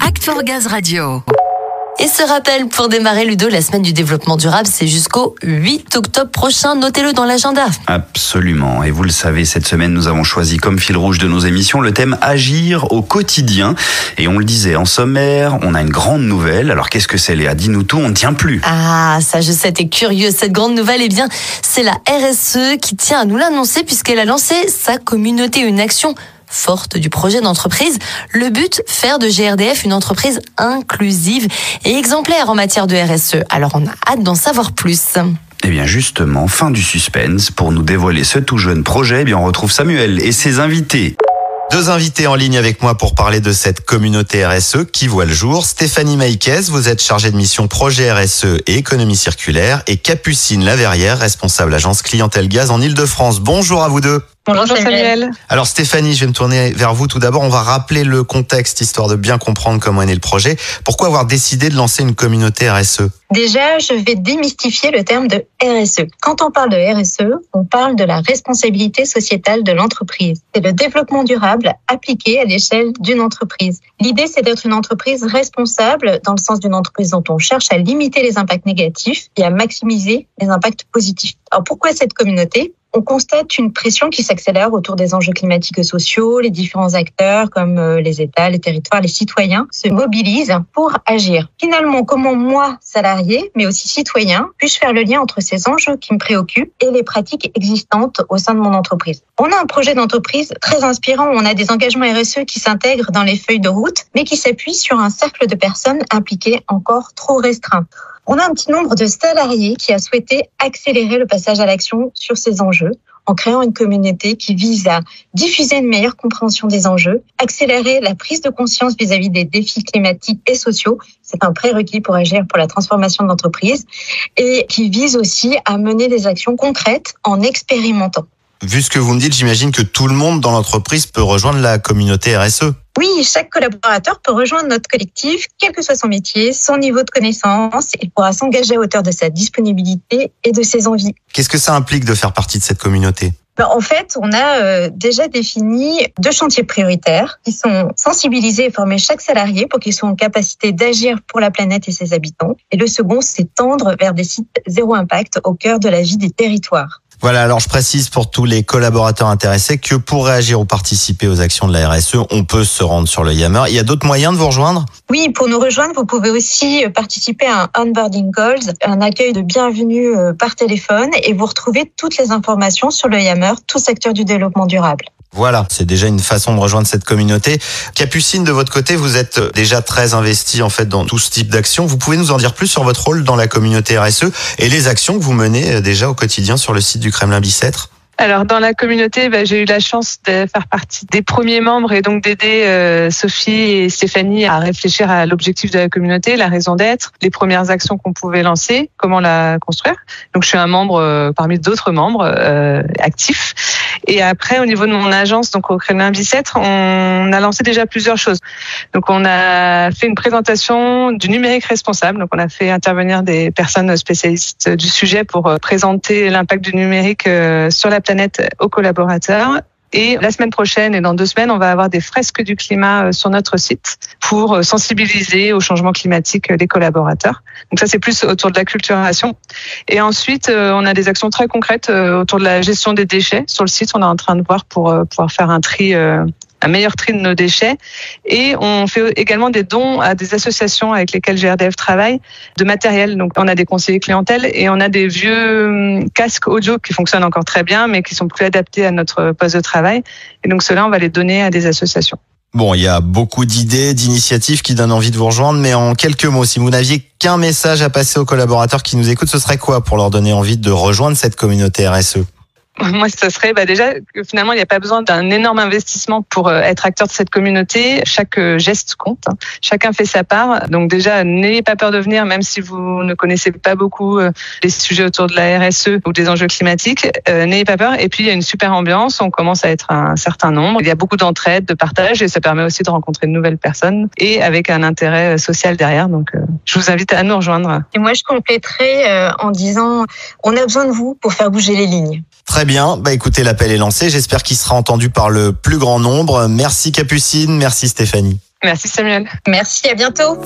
Act for Gaz Radio. Et ce rappel pour démarrer Ludo, la semaine du développement durable, c'est jusqu'au 8 octobre prochain. Notez-le dans l'agenda. Absolument. Et vous le savez, cette semaine, nous avons choisi comme fil rouge de nos émissions le thème agir au quotidien. Et on le disait en sommaire, on a une grande nouvelle. Alors qu'est-ce que c'est Léa? Dis-nous tout, on ne tient plus. Ah, ça je sais, t'es curieux. Cette grande nouvelle, eh bien, c'est la RSE qui tient à nous l'annoncer puisqu'elle a lancé sa communauté, une action forte du projet d'entreprise. Le but, faire de GRDF une entreprise inclusive et exemplaire en matière de RSE. Alors on a hâte d'en savoir plus. Eh bien justement, fin du suspense. Pour nous dévoiler ce tout jeune projet, eh bien on retrouve Samuel et ses invités. Deux invités en ligne avec moi pour parler de cette communauté RSE qui voit le jour. Stéphanie Maïquez, vous êtes chargée de mission projet RSE et économie circulaire. Et Capucine Laverrière, responsable agence clientèle gaz en Ile-de-France. Bonjour à vous deux. Bonjour Samuel. Alors Stéphanie, je vais me tourner vers vous tout d'abord. On va rappeler le contexte histoire de bien comprendre comment est né le projet. Pourquoi avoir décidé de lancer une communauté RSE Déjà, je vais démystifier le terme de RSE. Quand on parle de RSE, on parle de la responsabilité sociétale de l'entreprise. C'est le développement durable appliqué à l'échelle d'une entreprise. L'idée, c'est d'être une entreprise responsable dans le sens d'une entreprise dont on cherche à limiter les impacts négatifs et à maximiser les impacts positifs. Alors pourquoi cette communauté? On constate une pression qui s'accélère autour des enjeux climatiques et sociaux. Les différents acteurs, comme euh, les États, les territoires, les citoyens, se mobilisent pour agir. Finalement, comment moi, salarié, mais aussi citoyen, puis-je faire le lien entre ces enjeux qui me préoccupent et les pratiques existantes au sein de mon entreprise? On a un projet d'entreprise très inspirant. On a des engagements RSE qui s'intègrent dans les feuilles de route, mais qui s'appuient sur un cercle de personnes impliquées encore trop restreint. On a un petit nombre de salariés qui a souhaité accélérer le passage à l'action sur ces enjeux en créant une communauté qui vise à diffuser une meilleure compréhension des enjeux, accélérer la prise de conscience vis-à-vis des défis climatiques et sociaux. C'est un prérequis pour agir pour la transformation de l'entreprise et qui vise aussi à mener des actions concrètes en expérimentant. Vu ce que vous me dites, j'imagine que tout le monde dans l'entreprise peut rejoindre la communauté RSE. Oui, chaque collaborateur peut rejoindre notre collectif, quel que soit son métier, son niveau de connaissance. Il pourra s'engager à hauteur de sa disponibilité et de ses envies. Qu'est-ce que ça implique de faire partie de cette communauté? Ben, en fait, on a euh, déjà défini deux chantiers prioritaires qui sont sensibiliser et former chaque salarié pour qu'il soit en capacité d'agir pour la planète et ses habitants. Et le second, c'est tendre vers des sites zéro impact au cœur de la vie des territoires. Voilà, alors je précise pour tous les collaborateurs intéressés que pour réagir ou participer aux actions de la RSE, on peut se rendre sur le Yammer. Il y a d'autres moyens de vous rejoindre? Oui, pour nous rejoindre, vous pouvez aussi participer à un onboarding calls, un accueil de bienvenue euh, par téléphone et vous retrouvez toutes les informations sur le Yammer, tout secteur du développement durable. Voilà, c'est déjà une façon de rejoindre cette communauté. Capucine, de votre côté, vous êtes déjà très investi en fait dans tout ce type d'action. Vous pouvez nous en dire plus sur votre rôle dans la communauté RSE et les actions que vous menez euh, déjà au quotidien sur le site du Kremlin Bicêtre? Alors dans la communauté, bah, j'ai eu la chance de faire partie des premiers membres et donc d'aider euh, Sophie et Stéphanie à réfléchir à l'objectif de la communauté, la raison d'être, les premières actions qu'on pouvait lancer, comment la construire. Donc je suis un membre euh, parmi d'autres membres euh, actifs. Et après, au niveau de mon agence, donc au Kremlin Bicêtre, on a lancé déjà plusieurs choses. Donc on a fait une présentation du numérique responsable. Donc on a fait intervenir des personnes spécialistes du sujet pour présenter l'impact du numérique sur la planète aux collaborateurs. Et la semaine prochaine et dans deux semaines, on va avoir des fresques du climat euh, sur notre site pour euh, sensibiliser au changement climatique des collaborateurs. Donc ça, c'est plus autour de la culturation. Et ensuite, euh, on a des actions très concrètes autour de la gestion des déchets. Sur le site, on est en train de voir pour pouvoir faire un tri un meilleur tri de nos déchets. Et on fait également des dons à des associations avec lesquelles GRDF travaille de matériel. Donc on a des conseillers clientèle et on a des vieux hum, casques audio qui fonctionnent encore très bien, mais qui sont plus adaptés à notre poste de travail. Et donc cela, on va les donner à des associations. Bon, il y a beaucoup d'idées, d'initiatives qui donnent envie de vous rejoindre, mais en quelques mots, si vous n'aviez qu'un message à passer aux collaborateurs qui nous écoutent, ce serait quoi pour leur donner envie de rejoindre cette communauté RSE Moi, ce serait bah déjà que finalement, il n'y a pas besoin d'un énorme investissement pour euh, être acteur de cette communauté. Chaque euh, geste compte. Hein. Chacun fait sa part. Donc déjà, n'ayez pas peur de venir, même si vous ne connaissez pas beaucoup euh, les sujets autour de la RSE ou des enjeux climatiques. N'ayez pas peur. Et puis, il y a une super ambiance. On commence à être un certain nombre. Il y a beaucoup d'entraide, de partage, et ça permet aussi de rencontrer de nouvelles personnes et avec un intérêt social derrière. Donc, je vous invite à nous rejoindre. Et moi, je compléterai en disant, on a besoin de vous pour faire bouger les lignes. Très bien. Bah écoutez, l'appel est lancé. J'espère qu'il sera entendu par le plus grand nombre. Merci Capucine, merci Stéphanie. Merci Samuel. Merci, à bientôt.